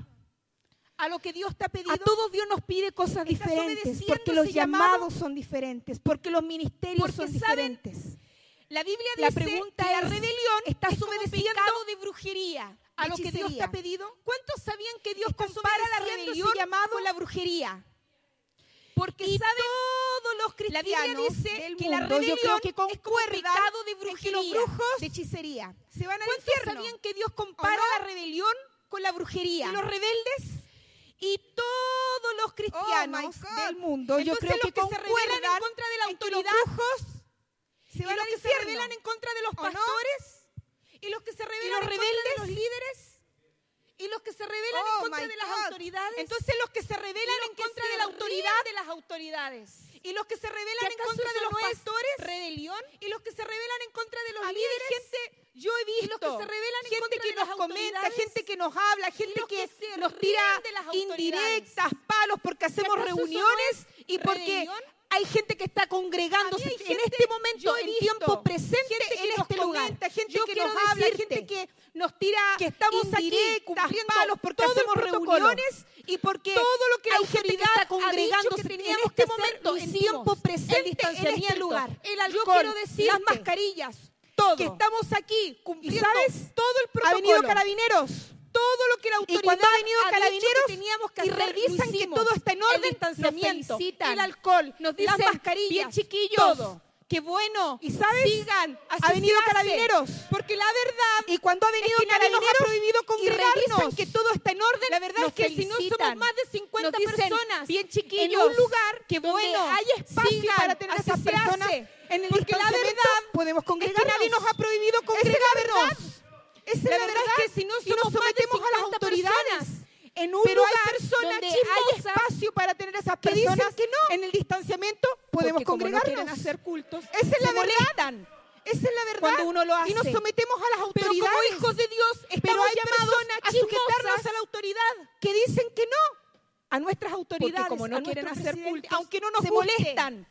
A lo que Dios te ha pedido. A todos Dios nos pide cosas ¿Estás diferentes, porque los llamados son diferentes, porque los ministerios Porque, son ¿saben? diferentes. La Biblia La dice pregunta que la rebelión ¿estás es obedeciendo de brujería a lo que Dios te ha pedido. ¿Cuántos sabían que Dios ¿Estás compara la rebelión llamado? con la brujería? Porque Y saben todos los La Biblia cristianos dice del que la mundo, yo creo rebelión que es pecado de que los brujería, brujos de hechicería. se van al ¿Cuántos infierno. sabían que Dios compara no? la rebelión con la brujería? Y los rebeldes y todos los cristianos Oh, God. del mundo, yo Entonces, creo los que se rebelan en contra de la que los autoridad brujos se van los al que se rebelan en contra de los ¿O no? pastores y los que se rebelan los en contra de los líderes y los que se rebelan Oh, en contra de las God. autoridades. Entonces los que se rebelan y los en contra de la autoridad de las autoridades. y los que se rebelan ¿Que en contra de los no pastores rebelión y los que se rebelan en contra de los A mí hay líderes. gente- yo he visto y los que se rebelan en gente contra que de nos las comenta, gente que nos habla, gente los que, que nos tira indirectas, palos porque hacemos reuniones es y porque? Hay gente que está congregándose hay en gente- este momento, yo en tiempo presente gente en este lugar. comenta, gente Yo que quiero nos habla, gente que nos tira que estamos aquí cumpliendo palos porque hacemos reuniones y porque todo lo que la hay gente que está ha congregándose que en este momento en tiempo presente en este lugar. el Yo alcohol, quiero decirte las mascarillas, todo. que estamos aquí cumpliendo ¿Y sabes? todo el Ha protocolo. venido carabineros. Todo lo que la Y autoridad cuando ha venido ha carabineros que teníamos que y hacer, revisan que todo está en El orden, distanciamiento, nos felicitan. el alcohol, Nos las dicen, mascarillas, bien chiquillos, todo. qué bueno. Y sabes, sigan, ha venido carabineros. Porque la verdad Y cuando ha venido es que nadie nos ha carabineros prohibido y congregarnos. revisan que todo está en orden, La verdad nos es que si no somos felicitan. más de 50 Nos dicen, personas bien en chiquillos, un lugar donde bueno, hay espacio sigan, para tener esas personas en el Porque la distanciamiento, verdad podemos Es que congregarnos. nadie nos ha prohibido Esa es la congregarnos. verdad. Esa es La la verdad verdad. es que si no Y nos sometemos a las 50 autoridades. personas En un Pero hay lugar personas donde hay espacio para tener esas personas que no. en el distanciamiento, podemos Porque como no congregarnos. hacer cultos, Esa es la verdad. molestan. Esa es la verdad. Cuando uno lo Y nos hace. sometemos a las Pero autoridades. como hijos de Dios, Pero estamos hay llamados a sujetarnos a la autoridad. que dicen que no a nuestras autoridades, Porque como no a quieren hacer cultos, aunque no nos se guste, molestan.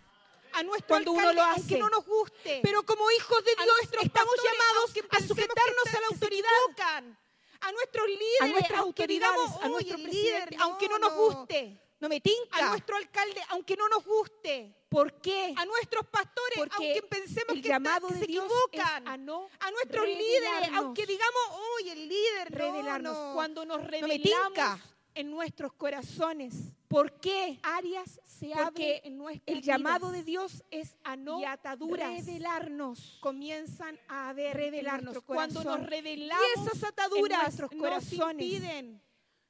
A nuestro Cuando uno alcalde, lo hace. aunque no nos guste. Pero como hijos de Dios, estamos llamados a sujetarnos que a la autoridad. equivocan, a nuestros líderes, A nuestras aunque autoridades, digamos, a "Oye, nuestro presidente, líder, aunque no, nos guste, No me tinca. a nuestro alcalde, aunque no nos guste, ¿Por qué? a nuestros pastores, Porque aunque pensemos el que, llamado está- que de se Dios equivocan, a no a nuestros líderes, aunque digamos, oye, el líder, no, revelarnos. no, Cuando nos no me tinca en nuestros corazones. ¿Por qué? Áreas se abren en nuestras El llamado vidas. de Dios es a no y ataduras revelarnos. comienzan a haber Revelarnos. Cuando nos revelamos y esas ataduras en nuestros nos corazones, impiden,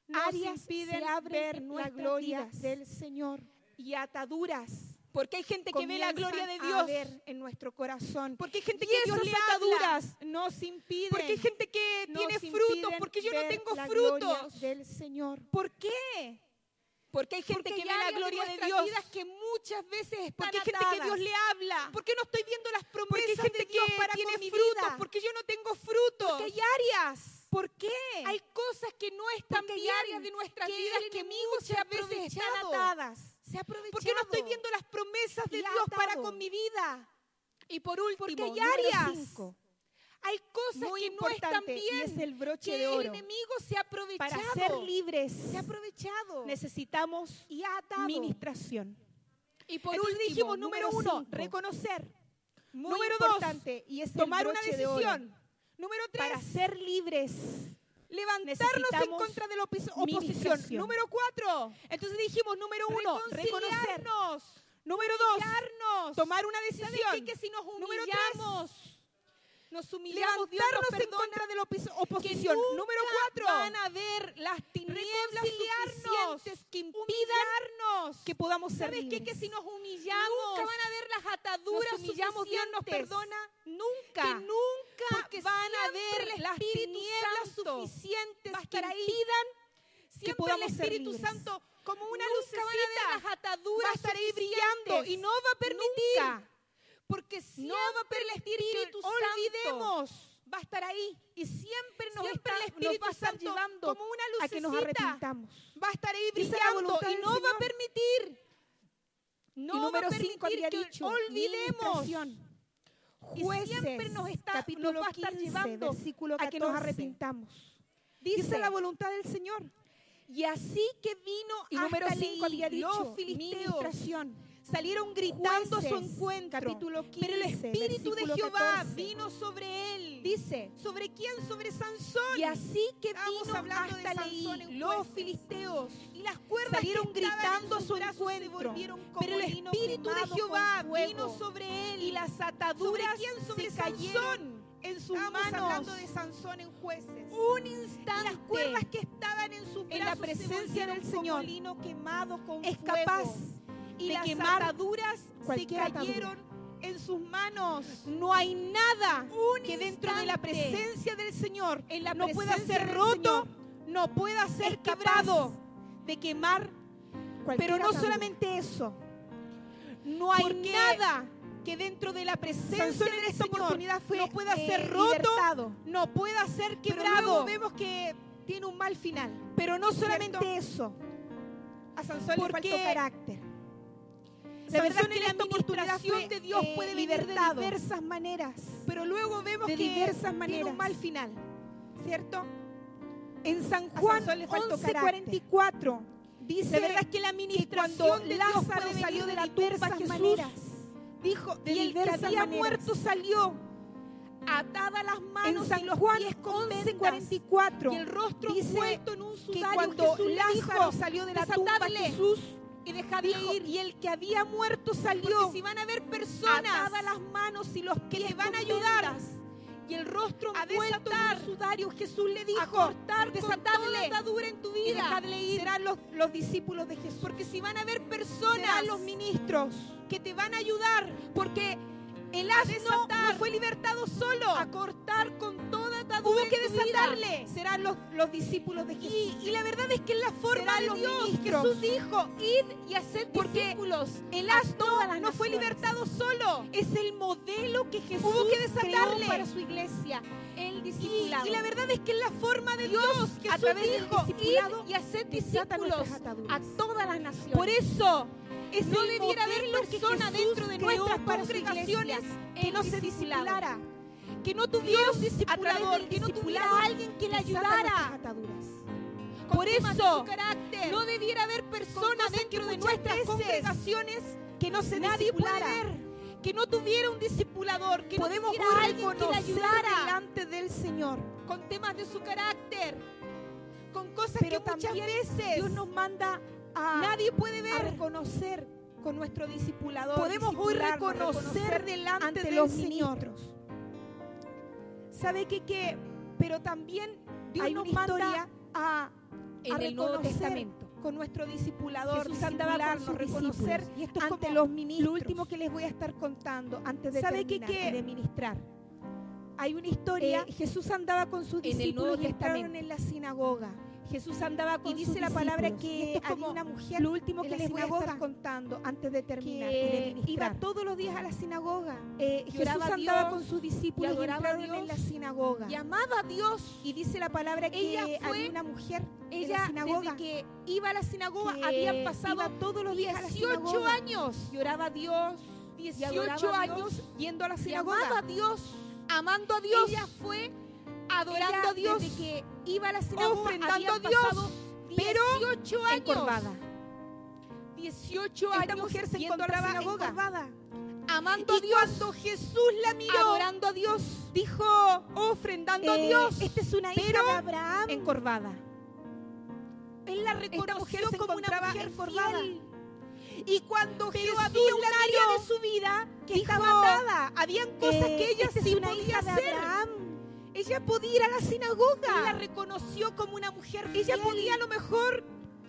nos áreas impiden se abren ver la gloria vidas. del Señor y ataduras. Porque hay gente que ve la gloria de Dios a ver en nuestro corazón. porque hay gente Y que Dios le ataduras nos impiden. porque hay gente que tiene frutos porque yo no tengo la frutos del Señor. ¿por qué? Porque hay gente Porque que ve la de gloria de Dios vidas que muchas veces están Porque hay gente atadas. que Dios le habla. ¿Por qué no estoy viendo las Porque hay promesas gente de Dios que para tiene con mi frutos, vida? Porque yo no tengo frutos. Porque hay áreas. ¿Por qué? Hay cosas que no están Porque áreas de nuestras vidas que muchas veces están atadas. ¿Por qué no estoy viendo las promesas de Dios para con mi vida? Y por último, Porque hay áreas. cinco, hay cosas Muy que no están bien es el broche que de oro. el enemigo se ha aprovechado. Para ser libres, se ha aprovechado. necesitamos y ministración. Y por Entonces último, dijimos, número número uno, cinco, reconocer. Muy número importante, y es dos, tomar una broche de decisión. Número tres, Para ser libres, levantarnos en contra de la opos- oposición. Número cuatro, entonces dijimos, número uno, reconocer. reconocernos. Número dos, tomar una ¿Saben decisión. Que si nos Número tres, humillamos, nos humillamos, Dios nos levantarnos en perdona, contra de la opis- que oposición. nunca Número cuatro, van a ver las tinieblas suficientes que impidan que podamos ser ¿Sabes qué? Que si nos humillamos, Nunca van a ver las ataduras nos humillamos, Dios nos perdona, Nunca. que nunca Porque van a ver las tinieblas Santo suficientes que impidan siempre podamos el ser Espíritu libres. Santo como una Nunca van a ver las ataduras va a estar ahí brillando y no va a permitir Nunca. Porque siempre No va a permitir que Espíritu olvidemos. Santo va a estar ahí y siempre nos Siempre está- el Espíritu nos va a estar Santo llevando como una a que nos arrepintamos va a estar ahí brillando y no va a permitir no y va a número permitir 5 había que dicho, olvidemos y siempre nos está capítulo nos va a estar 15, llevando versículo a que nos 14. arrepintamos Dice, Dice la voluntad del Señor. y así que vino Y hasta número Leí, 5 había dicho, los filisteos ministración. Salieron gritando a su Jueces, encuentro. capítulo Pero el 15, Espíritu de Jehová 14. vino sobre él. Dice, ¿Sobre quién? Sobre Sansón. y así que vino hablando de hasta Sansón Leí, los Jueces. filisteos, y las cuerdas salieron que gritando en su brazos se encuentro. volvieron como Pero el Espíritu de Jehová vino sobre él y las ¿Sobre ataduras quién? Sobre se cayeron en sus Estábamos manos. hablando de Sansón en jueces. un instante las cuerdas que estaban en sus en la brazos se presencia volvieron del Señor lino quemado con es fuego. capaz y de las quemar ataduras se cualquier atadura. cayeron en sus manos. No hay nada Un que dentro de la presencia del Señor en la no pueda ser roto, Señor, no pueda ser quebrado, de quemar. Pero no atadura. solamente eso, no hay Porque nada que dentro de la presencia del esta Señor oportunidad fue, no pueda eh, ser roto, libertado. no pueda ser Pero quebrado. luego vemos que tiene un mal final. Pero no solamente ¿Cierto? eso, A Sansón le faltó carácter. La Sansón verdad es en que esta oportunidad de Dios eh, puede venir de diversas maneras. Pero luego vemos De que diversas tiene maneras. un mal final. ¿Cierto? En San Juan Sansón le faltó 11:44 dice La verdad es que la que administración cuando de Lázaro salió de la tumba, Jesús maneras. dijo De y el que había maneras. muerto salió atada las En manos San y los Juan pies con 11:44 y el rostro dice en un que sudario cuando Jesús Lázaro dijo, salió de la tumba "Desatadle Jesús y dejadle dijo, ir y el que había muerto salió. porque si van a haber personas las manos y los que le van a ayudar y el rostro a en desatar, un sudario Jesús le dijo a cortar toda atadura en tu vida serán los, los discípulos de Jesús. Porque si van a haber personas serán los ministros que te van a ayudar porque el asno desatar, no fue libertado solo. a cortar con atadura Hubo que desatarle. serán los, los discípulos de Jesús. y, y la verdad es que en la forma Serán de Dios. Jesús dijo id y haced Porque discípulos el a asno no fue libertado solo. Es el modelo que Jesús Hubo que creó desatarle. para su iglesia. El y, discipulado. y la verdad es que en la forma de Dios, a Jesús través del dijo discipulado, id y haced discípulos a todas las naciones por eso es no debiera haber persona dentro de creó nuestras congregaciones que no se discipulara, que no tuviera un discipulador, que no tuviera alguien que le ayudara. Por de eso, no debiera haber personas dentro de nuestras congregaciones que no se nadie que no tuviera un discipulador, que Podemos no tuviera alguien que le ayudara delante del Señor con temas de su carácter, con cosas pero que muchas veces Dios nos manda a, nadie puede a ver. reconocer con nuestro discipulador Podemos hoy reconocer delante ante del los Señor. Sabe que qué pero también Dios Hay nos una manda historia a, en a el Nuevo Testamento. con nuestro discipulador Jesús andaba con sus reconocer. Y esto es ante como los ministros lo último que les voy a estar contando antes de ¿Sabe qué, terminar qué? y de ministrar hay una historia Eh, Jesús andaba con sus discípulos y Testamento. en la sinagoga Jesús andaba con y dice sus la palabra. Y que es había una mujer lo último en que la les voy a sinagoga estar contando antes de terminar que y de iba todos los días a la sinagoga. Eh, Jesús andaba Dios con sus discípulos y y, entraron en Dios la sinagoga. y amaba a Dios. Y dice la palabra que Ella fue- había una mujer en Ella la sinagoga desde que iba a la sinagoga habían pasado iba todos los días a la 18 sinagoga. años. Lloraba a Dios, y 18 adoraba a años Dios yendo a la Y sinagoga. amaba a Dios, amando a Dios. Ella fue adorando a Dios, desde que iba a la sinagoga ofrendando a Dios, pasado pero 18 años. encorvada. 18 Esta años mujer se yendo a la encontraba sinagoga, encorvada. amando a Dios, cuando Jesús la miró, adorando a Dios, dijo, ofrendando a eh, Dios. esta es una hija pero de Abraham. encorvada. Él la Esta reconoció mujer se como una encontraba mujer encorvada. fiel. Y cuando Jesús había un la área de su vida que dijo, estaba atada. habían cosas Eh, que ella esta sí podía hacer. Abraham. Ella podía ir a la Y la sinagoga. reconoció como una mujer Ella fiel. podía a lo mejor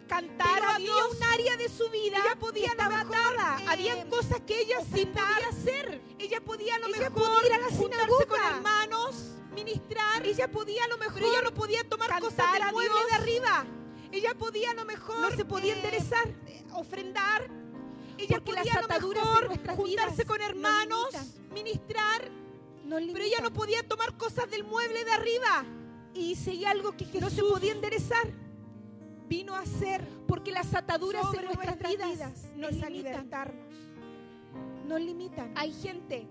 cantar Pero a había Dios. un área de su vida Ella podía atada. eh, Habían cosas que ella sí podía hacer. Ella podía a lo Ella mejor podía ir a la sinagoga. con hermanos, ministrar. Ella podía a lo mejor Pero ella no podía tomar cosas del mueble de arriba. Ella podía a lo mejor No se podía eh, enderezar. eh, ofrendar. Ella Porque podía las a lo ataduras mejor juntarse vidas con nos hermanos, ministrar. Nos Pero ella no podía tomar cosas del mueble de arriba. Y si algo que Jesús No se podía enderezar. Vino a hacer porque las ataduras sobre en nuestras, nuestras vidas, vidas nos es limitan. libertarnos. Nos limitan. Hay gente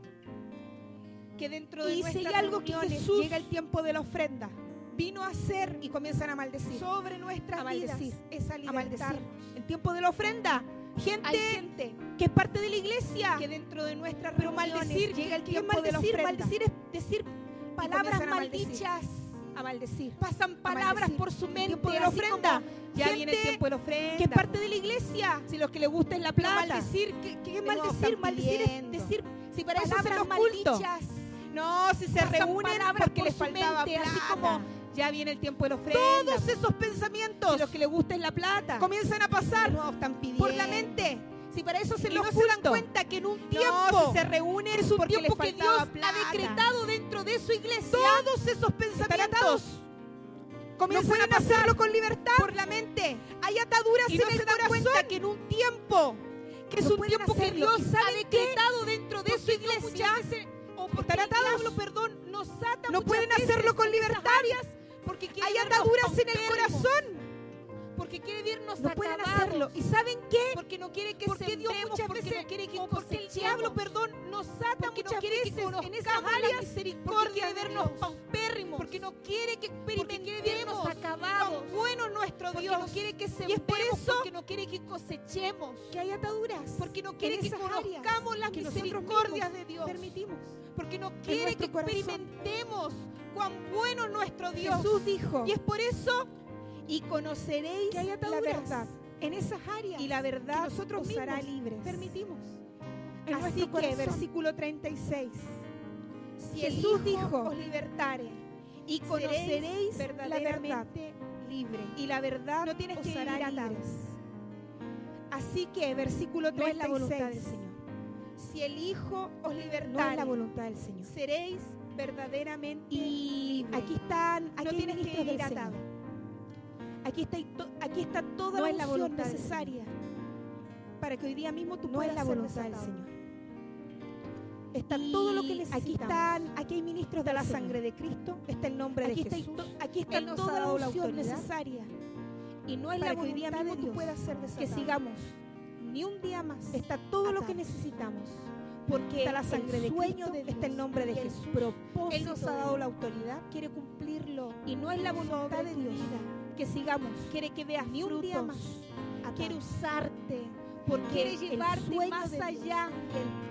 que dentro de Y si nuestras algo que Jesús llega el tiempo de la ofrenda, vino a hacer y comienzan a maldecir. sobre nuestras A maldecir. vidas esa A maldecir. El tiempo de la ofrenda. Gente, Hay gente que es parte de la iglesia, que dentro de nuestras pero maldecir llega el ¿qué es tiempo de la maldecir? ofrenda. Maldecir es decir palabras maldecir. maldichas. a maldecir. Pasan palabras maldecir. por su mente. tiempo de la ofrenda. Ya gente viene el tiempo de la ofrenda. que es parte de la iglesia. Si los que les gusta es la Pero plata. maldecir, ¿qué, es maldecir? Maldecir es decir si para eso hacen los maldichas. No, si se Pasan reúnen porque por les faltaba mente, plata. así como ya viene el tiempo de la ofrenda. Todos esos pensamientos si los que les gusta es la plata. comienzan a pasar No, están pidiendo. por la mente. Si para eso se Y los no se dan cuenta que en un No, tiempo si se reúnen es un porque tiempo que Dios faltaba ha plata. decretado dentro de su iglesia. Todos esos pensamientos comienzan No a pueden pasarlo con libertad por la mente. Hay ataduras Y en no el se dan corazón cuenta que en un tiempo que es No un tiempo que. Dios ¿Y ha decretado dentro de su no, iglesia veces- o porque el atados. diablo, perdón, nos ata no pueden veces hacerlo con libertad. áreas porque quiere Hay ataduras en el corazón. Porque quiere vernos No pueden acabados, hacerlo. ¿Y saben qué? Porque no quiere que Porque Dios muchas porque veces- no quiere que porque el diablo, perdón, nos ata porque no muchas quiere que veces en conozcamos esas áreas misericordia porque quiere de vernos paupérrimos. porque no quiere que porque quiere experimentemos acabados, bueno es nuestro porque Dios. no quiere que Y es por eso porque no quiere que cosechemos, que hay ataduras. porque no en quiere que conozcamos las que misericordias de Dios, permitimos. porque no quiere que experimentemos cuán bueno es nuestro Dios. Jesús dijo, Y es por eso, y conoceréis que hay la verdad. en esas áreas Y la verdad que nosotros os hará libres. permitimos. En Así que, corazón. versículo 36. Si el Jesús Hijo dijo, os libertare y conoceréis la verdad verdaderamente libre. Y la verdad No tienes os que hará atados. libres. Así que, versículo No es la 36. voluntad del Señor. Si el Hijo os No es libertare, la voluntad del Señor. seréis verdaderamente Y aquí están, aquí no tienes que atado. Señor. Aquí está, aquí está toda No la, es la voluntad necesaria para que hoy día mismo tú No puedas es la voluntad del. Señor. Está Y todo lo que aquí necesitamos. están, aquí hay ministros de la la sangre de Cristo, está el nombre Aquí de Jesús. aquí está Él toda la la unción autoridad necesaria Y no es para la que hoy día mismo tú puedas ser que sigamos ni un día más. Está todo lo que necesitamos. Porque Está la sangre el de sueño Cristo, de está el nombre de Jesús. propósito Él nos ha dado Dios. la autoridad quiere cumplirlo y no es la voluntad de Dios vida. que sigamos quiere que veas ni un frutos día más. quiere usarte porque quiere llevarte más Dios, allá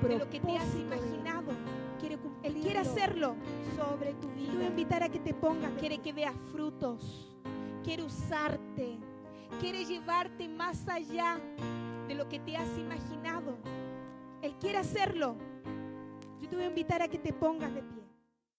de lo que te has Dios, imaginado quiere Él quiere hacerlo. sobre tu Yo te voy a vida invitar a que te pongas. quiere que veas frutos quiere usarte quiere llevarte más allá de lo que te has imaginado Él quiere hacerlo. Yo te voy a invitar a que te pongas de pie.